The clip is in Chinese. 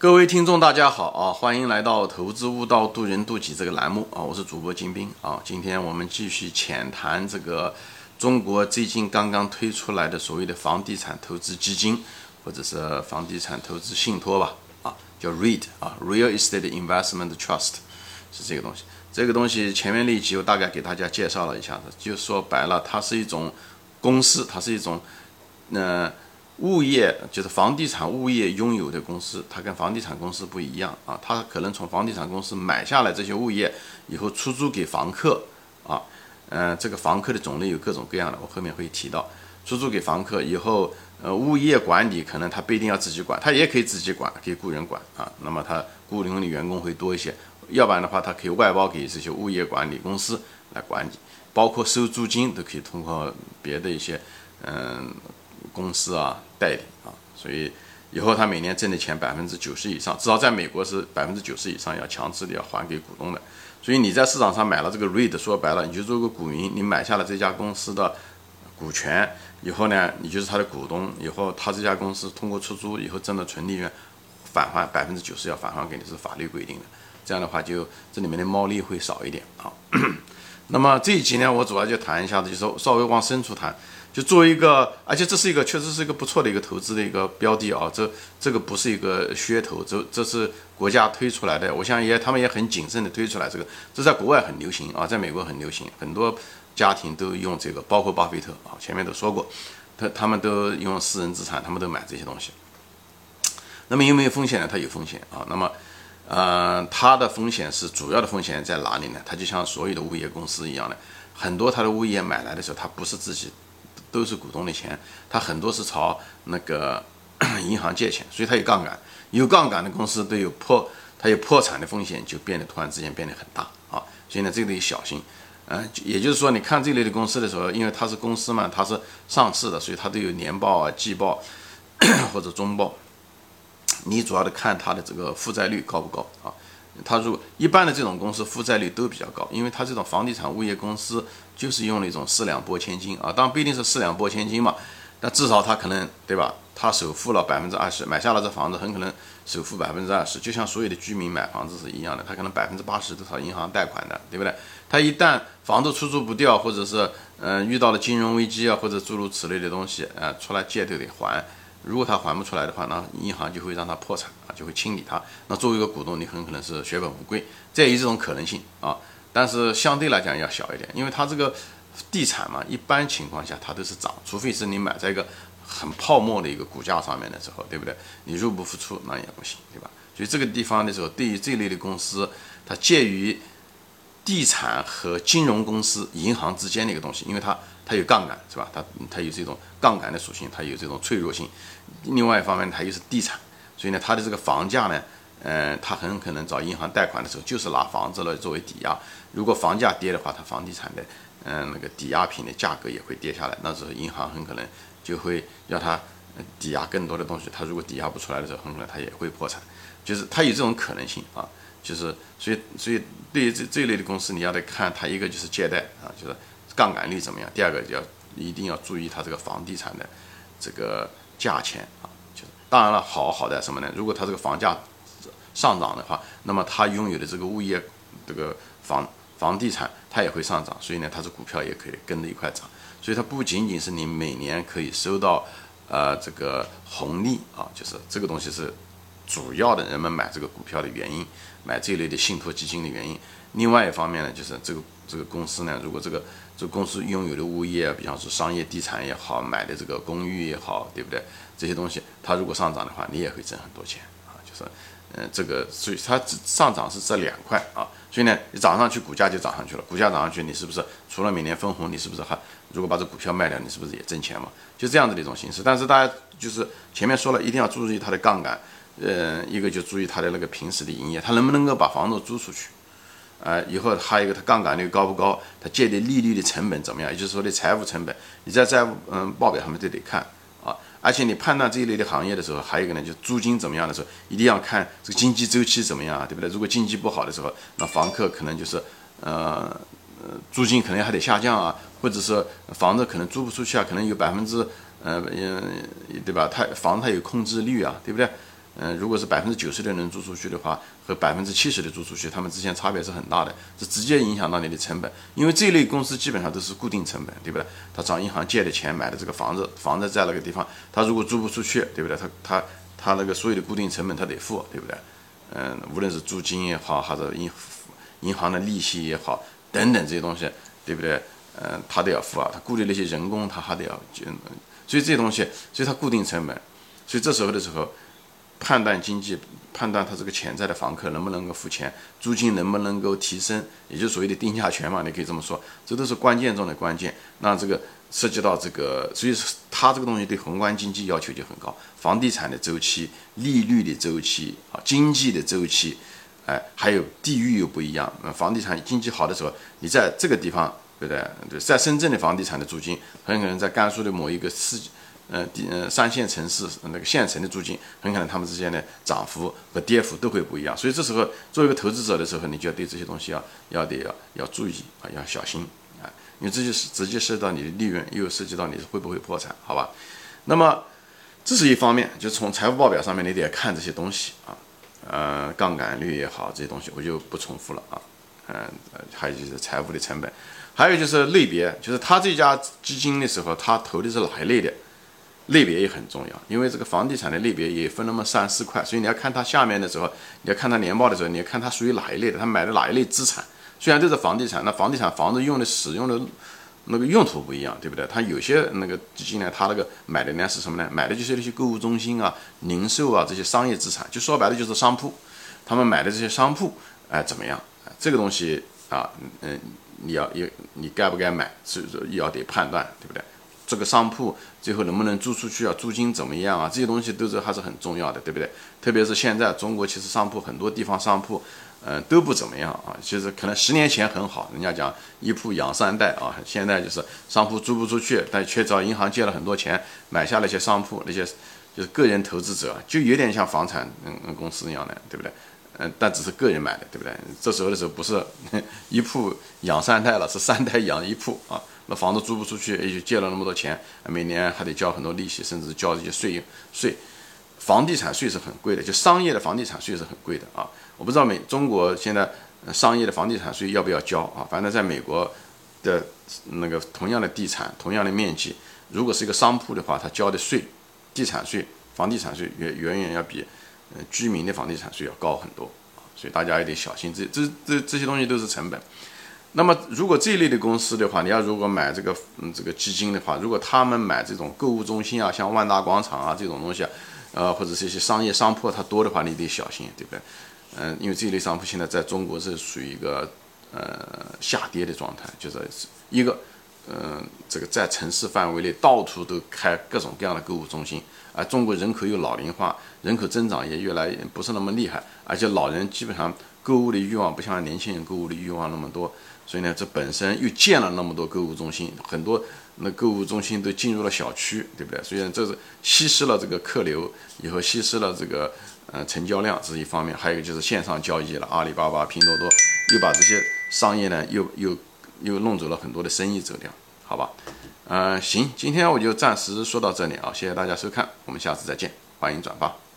各位听众，大家好啊！欢迎来到《投资悟道，渡人渡己》这个栏目啊！我是主播金兵啊！今天我们继续浅谈这个中国最近刚刚推出来的所谓的房地产投资基金，或者是房地产投资信托吧啊，叫 REIT 啊，Real Estate Investment Trust 是这个东西。这个东西前面那一集我大概给大家介绍了一下子，就说白了，它是一种公司，它是一种那。物业就是房地产物业拥有的公司，它跟房地产公司不一样啊，它可能从房地产公司买下来这些物业以后出租给房客啊，嗯，这个房客的种类有各种各样的，我后面会提到，出租给房客以后，呃，物业管理可能他不一定要自己管，他也可以自己管，可以雇人管啊，那么他雇佣的员工会多一些，要不然的话，他可以外包给这些物业管理公司来管理，包括收租金都可以通过别的一些，嗯。公司啊，代理啊，所以以后他每年挣的钱百分之九十以上，至少在美国是百分之九十以上要强制的要还给股东的。所以你在市场上买了这个 REIT，说白了你就做个股民，你买下了这家公司的股权以后呢，你就是他的股东。以后他这家公司通过出租以后挣的纯利润返还百分之九十要返还给你，是法律规定的。这样的话就这里面的猫腻会少一点啊。那么这一集呢，我主要就谈一下子，就是稍微往深处谈。就作为一个，而且这是一个确实是一个不错的一个投资的一个标的啊，这这个不是一个噱头，这这是国家推出来的，我想也他们也很谨慎的推出来这个，这在国外很流行啊，在美国很流行，很多家庭都用这个，包括巴菲特啊，前面都说过，他他们都用私人资产，他们都买这些东西。那么有没有风险呢？它有风险啊，那么呃，它的风险是主要的风险在哪里呢？它就像所有的物业公司一样的，很多它的物业买来的时候，它不是自己。都是股东的钱，他很多是朝那个 银行借钱，所以他有杠杆。有杠杆的公司都有破，它有破产的风险，就变得突然之间变得很大啊。所以呢，这个得小心。嗯，也就是说，你看这类的公司的时候，因为它是公司嘛，它是上市的，所以它都有年报啊、季报 或者中报。你主要的看它的这个负债率高不高啊？它如果一般的这种公司负债率都比较高，因为它这种房地产物业公司就是用那种四两拨千斤啊，当然不一定是四两拨千斤嘛，但至少它可能对吧？它首付了百分之二十，买下了这房子，很可能首付百分之二十，就像所有的居民买房子是一样的，他可能百分之八十都是银行贷款的，对不对？他一旦房子出租不掉，或者是嗯遇到了金融危机啊，或者诸如此类的东西啊，出来借都得还。如果他还不出来的话，那银行就会让他破产啊，就会清理他。那作为一个股东，你很可能是血本无归，这也有这种可能性啊。但是相对来讲要小一点，因为它这个地产嘛，一般情况下它都是涨，除非是你买在一个很泡沫的一个股价上面的时候，对不对？你入不敷出那也不行，对吧？所以这个地方的时候，对于这类的公司，它介于地产和金融公司、银行之间的一个东西，因为它。它有杠杆是吧？它它有这种杠杆的属性，它有这种脆弱性。另外一方面，它又是地产，所以呢，它的这个房价呢，嗯，它很可能找银行贷款的时候，就是拿房子来作为抵押。如果房价跌的话，它房地产的嗯那个抵押品的价格也会跌下来，那时候银行很可能就会要它抵押更多的东西。它如果抵押不出来的时候，很可能它也会破产。就是它有这种可能性啊。就是所以所以对于这这一类的公司，你要得看它一个就是借贷啊，就是。杠杆率怎么样？第二个要一定要注意它这个房地产的这个价钱啊，就是当然了，好好在什么呢？如果它这个房价上涨的话，那么它拥有的这个物业这个房房地产它也会上涨，所以呢，它的股票也可以跟着一块涨。所以它不仅仅是你每年可以收到呃这个红利啊，就是这个东西是主要的人们买这个股票的原因，买这类的信托基金的原因。另外一方面呢，就是这个这个公司呢，如果这个这个公司拥有的物业，比方说商业地产也好，买的这个公寓也好，对不对？这些东西它如果上涨的话，你也会挣很多钱啊。就是，嗯，这个所以它上涨是这两块啊。所以呢，你涨上去，股价就涨上去了。股价涨上去，你是不是除了每年分红，你是不是还如果把这股票卖掉，你是不是也挣钱嘛？就这样子的一种形式。但是大家就是前面说了一定要注意它的杠杆，呃，一个就注意它的那个平时的营业，它能不能够把房子租出去。啊，以后还有一个，它杠杆率高不高？它借的利率的成本怎么样？也就是说的财务成本，你在债务嗯报表上面都得看啊。而且你判断这一类的行业的时候，还有一个呢，就租金怎么样的时候，一定要看这个经济周期怎么样，对不对？如果经济不好的时候，那房客可能就是呃呃租金可能还得下降啊，或者是房子可能租不出去啊，可能有百分之呃嗯对吧？它房子它有控制率啊，对不对？嗯，如果是百分之九十的人租出去的话，和百分之七十的租出去，他们之间差别是很大的，这直接影响到你的成本。因为这一类公司基本上都是固定成本，对不对？他找银行借的钱买的这个房子，房子在那个地方，他如果租不出去，对不对？他他他那个所有的固定成本他得付，对不对？嗯，无论是租金也好，还是银银行的利息也好，等等这些东西，对不对？嗯，他都要付啊，他雇的那些人工他还得要，所以这些东西，所以他固定成本，所以这时候的时候。判断经济，判断他这个潜在的房客能不能够付钱，租金能不能够提升，也就所谓的定价权嘛，你可以这么说，这都是关键中的关键。那这个涉及到这个，所以它这个东西对宏观经济要求就很高，房地产的周期、利率的周期啊、经济的周期，哎，还有地域又不一样。那房地产经济好的时候，你在这个地方，对不？对，在深圳的房地产的租金，很可能在甘肃的某一个市。呃，地呃，三线城市那个县城的租金，很可能他们之间的涨幅和跌幅都会不一样。所以这时候，作为一个投资者的时候，你就要对这些东西要要得要要注意啊，要小心啊，因为这就是直接涉及到你的利润，又涉及到你会不会破产，好吧？那么这是一方面，就从财务报表上面你得看这些东西啊，呃，杠杆率也好，这些东西我就不重复了啊。嗯，还有就是财务的成本，还有就是类别，就是他这家基金的时候，他投的是哪一类的？类别也很重要，因为这个房地产的类别也分那么三四块，所以你要看它下面的时候，你要看它年报的时候，你要看它属于哪一类的，它买的哪一类资产。虽然都是房地产，那房地产房子用的使用的那个用途不一样，对不对？它有些那个基金呢，它那个买的呢是什么呢？买的就是那些购物中心啊、零售啊这些商业资产，就说白了就是商铺。他们买的这些商铺，哎，怎么样？这个东西啊，嗯，你要也你该不该买，是要得判断，对不对？这个商铺最后能不能租出去啊？租金怎么样啊？这些东西都是还是很重要的，对不对？特别是现在中国其实商铺很多地方商铺，嗯，都不怎么样啊。其实可能十年前很好，人家讲一铺养三代啊。现在就是商铺租不出去，但却找银行借了很多钱买下那些商铺，那些就是个人投资者，就有点像房产嗯公司一样的，对不对？嗯，但只是个人买的，对不对？这时候的时候不是 一铺养三代了，是三代养一铺啊。那房子租不出去，也就借了那么多钱，每年还得交很多利息，甚至交这些税税。房地产税是很贵的，就商业的房地产税是很贵的啊。我不知道美中国现在商业的房地产税要不要交啊？反正在美国的那个同样的地产、同样的面积，如果是一个商铺的话，他交的税，地产税、房地产税远远远要比呃居民的房地产税要高很多。所以大家也得小心，这这这这些东西都是成本。那么，如果这一类的公司的话，你要如果买这个嗯这个基金的话，如果他们买这种购物中心啊，像万达广场啊这种东西啊，呃或者这些商业商铺它多的话，你得小心，对不对？嗯，因为这一类商铺现在在中国是属于一个呃下跌的状态，就是一个嗯这个在城市范围内到处都开各种各样的购物中心，而中国人口又老龄化，人口增长也越来越不是那么厉害，而且老人基本上购物的欲望不像年轻人购物的欲望那么多。所以呢，这本身又建了那么多购物中心，很多那购物中心都进入了小区，对不对？所以呢这是稀释了这个客流，以后稀释了这个呃成交量，这是一方面。还有就是线上交易了，阿里巴巴、拼多多又把这些商业呢又又又弄走了很多的生意走掉，好吧？嗯，行，今天我就暂时说到这里啊，谢谢大家收看，我们下次再见，欢迎转发。